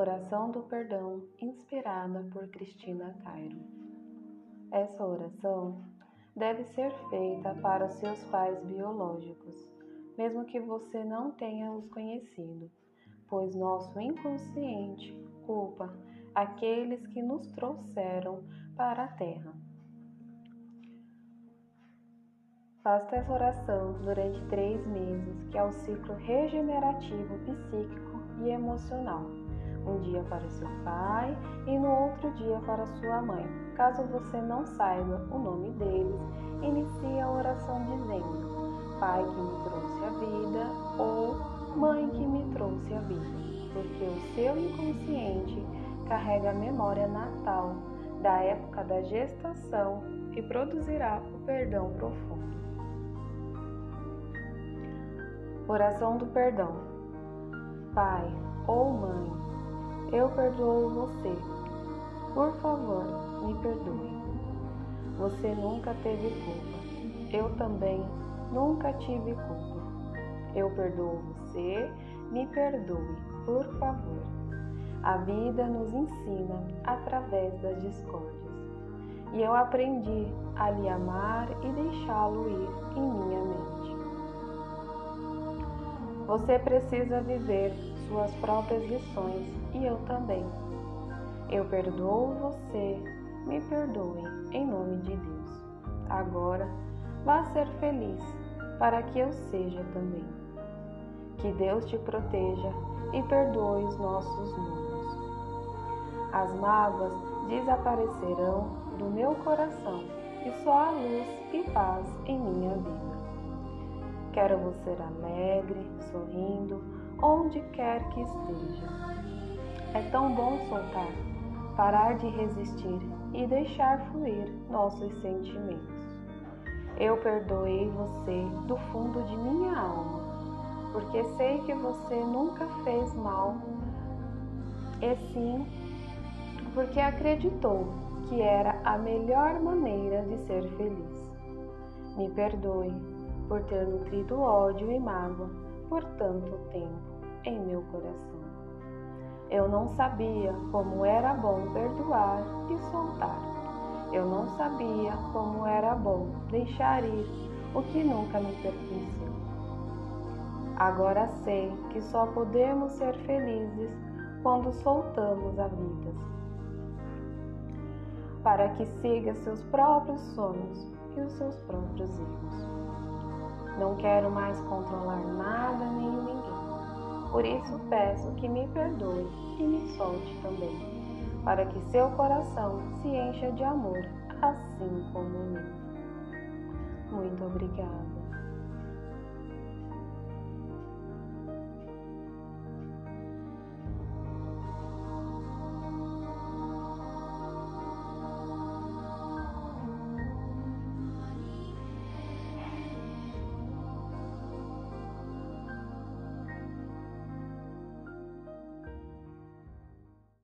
Oração do Perdão, inspirada por Cristina Cairo. Essa oração deve ser feita para seus pais biológicos, mesmo que você não tenha os conhecido, pois nosso inconsciente culpa aqueles que nos trouxeram para a Terra. Faça essa oração durante três meses, que é o ciclo regenerativo psíquico e emocional um dia para seu pai e no outro dia para sua mãe. Caso você não saiba o nome deles, inicie a oração dizendo: Pai que me trouxe a vida ou Mãe que me trouxe a vida, porque o seu inconsciente carrega a memória natal da época da gestação e produzirá o perdão profundo. Oração do perdão. Pai ou mãe, eu perdoo você. Por favor, me perdoe. Você nunca teve culpa. Eu também nunca tive culpa. Eu perdoo você. Me perdoe, por favor. A vida nos ensina através das discórdias. E eu aprendi a lhe amar e deixá-lo ir em minha mente. Você precisa viver suas próprias lições e eu também. Eu perdoo você, me perdoe, em nome de Deus. Agora, vá ser feliz, para que eu seja também. Que Deus te proteja e perdoe os nossos mundos. As mágoas desaparecerão do meu coração e só há luz e paz em minha vida. Quero você alegre, sorrindo, onde quer que esteja. É tão bom soltar, parar de resistir e deixar fluir nossos sentimentos. Eu perdoei você do fundo de minha alma, porque sei que você nunca fez mal, e sim porque acreditou que era a melhor maneira de ser feliz. Me perdoe por ter nutrido ódio e mágoa por tanto tempo em meu coração. Eu não sabia como era bom perdoar e soltar. Eu não sabia como era bom deixar ir o que nunca me pertenceu. Agora sei que só podemos ser felizes quando soltamos a vida, para que siga seus próprios sonhos e os seus próprios erros. Não quero mais controlar nada nem ninguém. Por isso peço que me perdoe e me solte também, para que seu coração se encha de amor, assim como o meu. Muito obrigada.